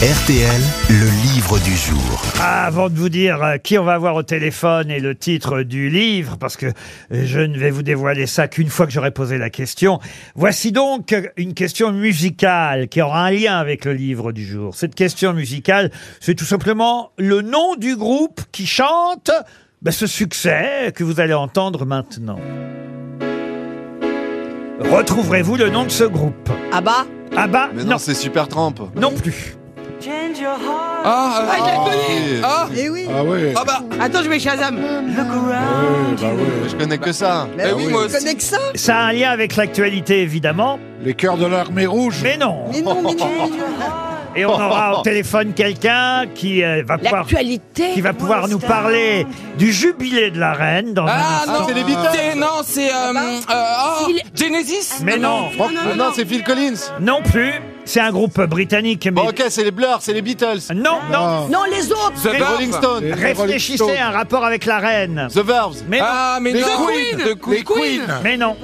RTL, le livre du jour. Ah, avant de vous dire euh, qui on va voir au téléphone et le titre du livre, parce que euh, je ne vais vous dévoiler ça qu'une fois que j'aurai posé la question, voici donc une question musicale qui aura un lien avec le livre du jour. Cette question musicale, c'est tout simplement le nom du groupe qui chante ben, ce succès que vous allez entendre maintenant. Retrouverez-vous le nom de ce groupe? Ah bah Ah bah, Mais non, non, c'est Super Tramp. non plus. Ah, Ah, je la connais ah, Eh oui ah ouais. Ah bah Attends, je vais Shazam Ouais, bah ouais. Je connais que ça. Mais Eh oui, oui, moi je aussi. connais que ça Ça a un lien avec l'actualité, évidemment, Les cœurs de l'armée rouge. mais non. Mais non, mais non Et on aura au téléphone quelqu'un qui euh, va pouvoir L'actualité qui va pouvoir nous parler du jubilé de la reine dans un Ah instant. non, c'est les Beatles. Non, c'est euh, euh, oh, Phil- Genesis. Mais non, non, c'est Phil Collins. non plus. C'est un groupe britannique, mais Bon, ok, c'est les Blurs, c'est les Beatles. non, non. Non, les autres The. Rolling Stones. Les- Rolling Réfléchissez Stones. à un rapport avec la reine. The Verves. Mais non, Ah, mais Les non. Queen. The Queen. Les Queen. mais non.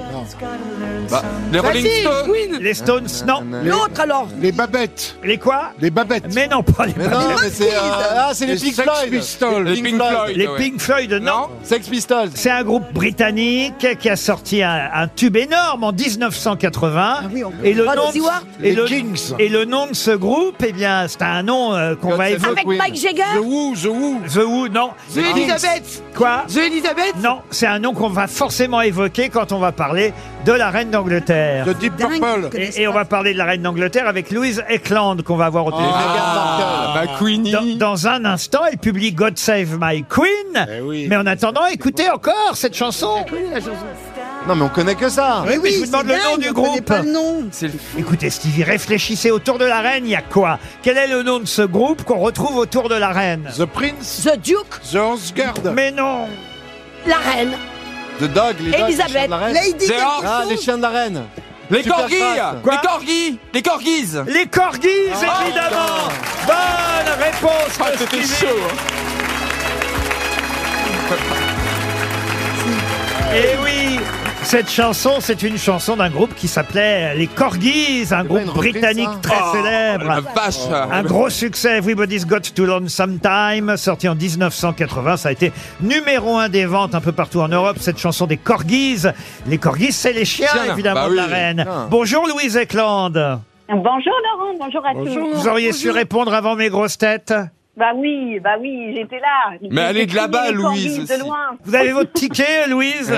Bah, les Rolling Stones. Queen Les Stones, non. L'autre alors Les babettes. Les quoi Les babettes. Mais non, pas les, Mais non, mais c'est euh, ah, c'est les Les Pink Sex Floyd. Pistols. Les Pink Floyd. les ouais. Pink Floyd, non. Non. Sex Pistols. C'est un groupe britannique qui a sorti un, un tube énorme en 1980. Ah oui, on- et le Rod nom de, Stewart et Les le, Kings. et le nom de ce groupe, eh bien, c'est un nom euh, qu'on va évoquer. Avec Queen. Mike Jagger The Who, The Who. The Who, non. The Elizabeth Quoi The Elizabeth Non, c'est un nom qu'on va forcément évoquer quand on va parler de la reine d'Angleterre. The Deep Purple. Et, et on va parler de la reine d'Angleterre avec Louise Eckland qu'on va voir au téléphone. Ah, bah Queenie. Dans, dans un instant, elle publie God Save My Queen. Eh oui. Mais en attendant, écoutez encore cette chanson. Non, mais on connaît que ça. Oui, mais je vous demande le nom du groupe. pas le nom C'est le Écoutez, Stevie, réfléchissez autour de la reine, il y a quoi? Quel est le nom de ce groupe qu'on retrouve autour de la reine? The Prince. The Duke The Horse Guard. Mais non La Reine The Dog, les dogs, les chiens Elisabeth de la reine. Lady. Ah, les chiens de la reine. Les Super corgis. Quoi Les corgis. Les corgis. Les corgis, évidemment Bonne réponse Ah, de c'était Stevie. chaud. Et oui cette chanson, c'est une chanson d'un groupe qui s'appelait les Corgis, un groupe britannique très Oh, célèbre. La vache. Un gros succès, Everybody's Got to Learn Sometime, sorti en 1980. Ça a été numéro un des ventes un peu partout en Europe, cette chanson des Corgis. Les Corgis, c'est les chiens, Chiens, évidemment, bah de la oui. reine. Bonjour Louise Eckland. Bonjour Laurent, bonjour à tous. Vous auriez su répondre avant mes grosses têtes Bah oui, bah oui, j'étais là. Mais elle est de là-bas, Louise, aussi. Vous avez votre ticket, Louise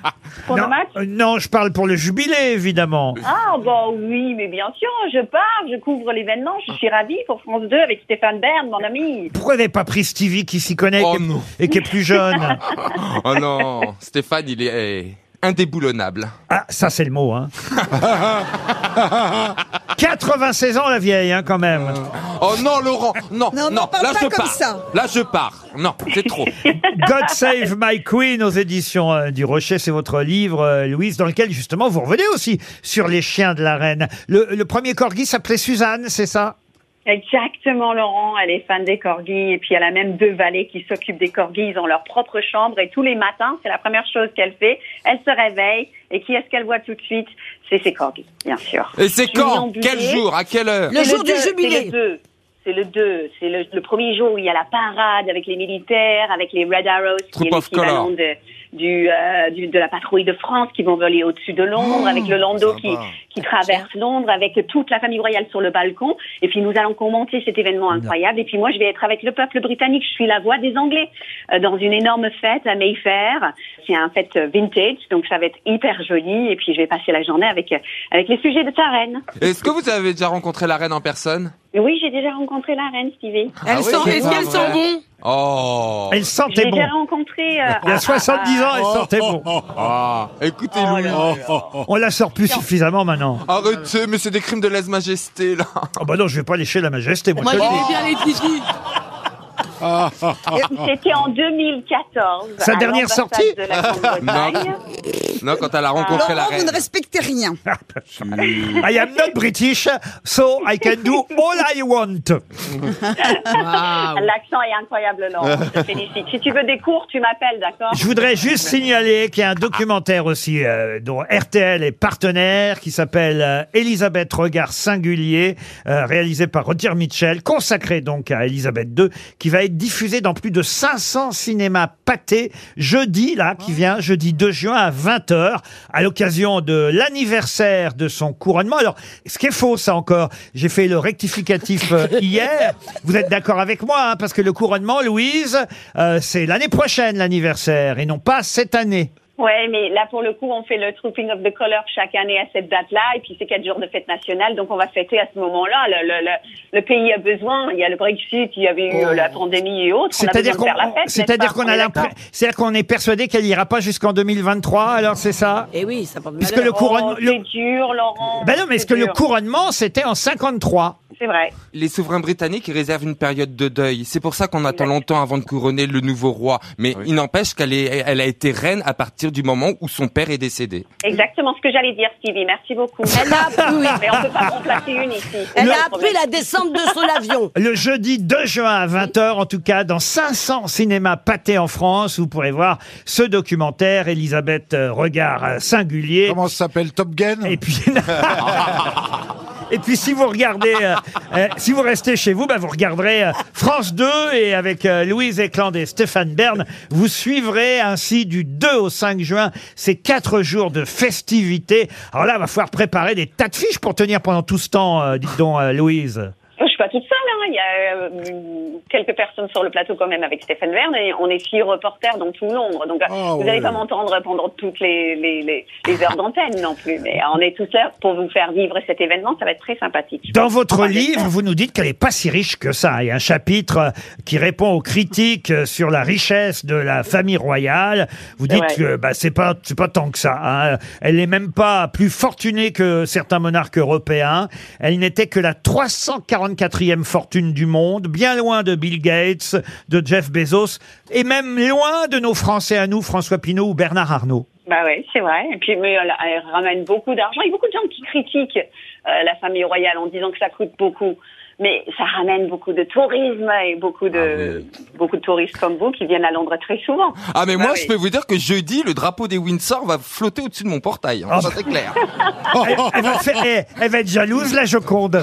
Pour non, le match? euh, non, je parle pour le jubilé, évidemment. Ah bah oui, mais bien sûr, je pars, je couvre l'événement, je suis ravie pour France 2 avec Stéphane Bern, mon ami. Pourquoi n'avez pas pris Stevie qui s'y connaît Oh qui est- non. et qui est plus jeune? Oh non. Stéphane, il est indéboulonnable. Ah, ça c'est le mot, hein. 96 ans la vieille, hein, quand même. Oh non, Laurent. Non, Non, non. non, parle Là, pas je comme pars. ça. Là, je pars. Non, c'est trop. God Save My Queen aux éditions euh, du Rocher, c'est votre livre, euh, Louise, dans lequel justement vous revenez aussi sur les chiens de la reine. Le, le premier corgi s'appelait Suzanne, c'est ça? Exactement, Laurent. Elle est fan des corgis et puis elle a même deux valets qui s'occupent des corgis. Ils ont leur propre chambre et tous les matins, c'est la première chose qu'elle fait. Elle se réveille et qui est-ce qu'elle voit tout de suite? C'est ses corgis, bien sûr. Et c'est quand. Quel jour? À quelle heure? Le jour du deux, jubilé C'est le 2. C'est le 2. C'est le, le premier jour où il y a la parade avec les militaires, avec les Red Arrows, qui Troop est of l'équivalent Colour. de, du, euh, du, de la patrouille de France qui vont voler au-dessus de Londres, avec le landau qui, qui traverse Londres, avec toute la famille royale sur le balcon. Et puis nous allons commenter cet événement incroyable. Et puis moi, je vais être avec le peuple britannique. Je suis la voix des Anglais euh, dans une énorme fête à Mayfair. C'est un fête vintage, donc ça va être hyper joli. Et puis je vais passer la journée avec, avec les sujets de sa reine. Est-ce que vous avez déjà rencontré la reine en personne? Oui, j'ai déjà rencontré la reine, Stevie. Elle oui, sent- c'est Est-ce pas qu'elle vrai. sent bon Oh. Elle sentait bon. déjà rencontré. euh, Il y a à- 70 ans, elle Oh, sentait bon. Ah, écoutez, Oh Louis. On la sort plus suffisamment maintenant. Arrêtez, mais c'est des crimes de lèse-majesté, là. Oh bah non, je vais pas lécher la majesté, moi. Moi je j'aimais bien les Titi C'était en 2014. Sa à dernière l'ambassade sortie de la Grande-Bretagne. Non, quand elle a rencontré la Laurent, vous reine. ne respectez rien. I am not British, so I can do all I want. L'accent est incroyable, Laurent. Je te félicite. Si tu veux des cours, tu m'appelles, d'accord? Je voudrais juste signaler qu'il y a un documentaire aussi euh, dont RTL est partenaire qui s'appelle euh, Elisabeth Regard Singulier, euh, réalisé par Roger Mitchell, consacré donc à Elisabeth II, qui va être diffusé dans plus de 500 cinémas pâtés jeudi, là, qui vient jeudi 2 juin à 20h, à l'occasion de l'anniversaire de son couronnement. Alors, ce qui est faux, ça encore, j'ai fait le rectificatif euh, hier. Vous êtes d'accord avec moi, hein, parce que le couronnement, Louise, euh, c'est l'année prochaine l'anniversaire et non pas cette année. Ouais, mais là, pour le coup, on fait le Trooping of the Color chaque année à cette date-là, et puis c'est quatre jours de fête nationale, donc on va fêter à ce moment-là. Le, le, le, le pays a besoin. Il y a le Brexit, il y avait eu euh, la pandémie et autres. On a Oh. C'est-à-dire besoin qu'on, de faire la fête. c'est-à-dire qu'on a c'est-à-dire qu'on est persuadé qu'elle ira pas jusqu'en 2023. Alors c'est ça? Et oui, ça porte Puisque malheur. le couronnement, Oh, le- c'est dur, Laurent. ben non, mais est-ce que le couronnement c'était en 53 C'est vrai. Les souverains britanniques réservent une période de deuil. C'est pour ça qu'on attend longtemps avant de couronner le nouveau roi. Mais il n'empêche qu'elle est, elle a été reine à partir du moment où son père est décédé. Exactement ce que j'allais dire, Stevie. Merci beaucoup. Elle a appris, Mais on peut pas remplacer une ici. elle a appris la descente de son avion. Le jeudi 2 juin à 20h, en tout cas, dans 500 cinémas pâtés en France, vous pourrez voir ce documentaire, Elisabeth euh, Regard euh, Singulier. Comment ça s'appelle Top Gun? Et puis, et puis si vous regardez, euh, euh, si vous restez chez vous, bah, vous regarderez euh, France 2 et avec euh, Louise Eklund et Stéphane Bern, vous suivrez ainsi du 2 au 5 juin ces quatre jours de festivités. Alors là, va falloir préparer des tas de fiches pour tenir pendant tout ce temps, euh, dites donc, euh, Louise. Il y a euh, quelques personnes sur le plateau quand même avec Stéphane Verne et on est six reporters dans tout Londres. Donc euh, Ah vous n'allez ouais. pas m'entendre pendant toutes les, les, les, les heures d'antenne non plus. Mais on est tous là pour vous faire vivre cet événement, ça va être très sympathique. Dans votre livre, vous nous dites qu'elle n'est pas si riche que ça. Il y a un chapitre euh, qui répond aux critiques euh, sur la richesse de la famille royale. Vous dites que bah, c'est pas c'est pas tant que ça. hein. Elle n'est même pas plus fortunée que certains monarques européens. Elle n'était que la 344e fortune du monde, bien loin de Bill Gates, de Jeff Bezos, et même loin de nos Français à nous, François Pinault ou Bernard Arnault. Bah ouais, c'est vrai. Et puis mais elle, elle ramène beaucoup d'argent. Il y a beaucoup de gens qui critiquent euh, la famille royale en disant que ça coûte beaucoup. Mais ça ramène beaucoup de tourisme et beaucoup de beaucoup de touristes comme vous qui viennent à Londres très souvent. Ah mais Bah moi oui. je peux vous dire que jeudi le drapeau des Windsor va flotter au-dessus de mon portail. hein. Ah. Ça c'est clair. Elle, elle va faire- elle va être jalouse, la Joconde.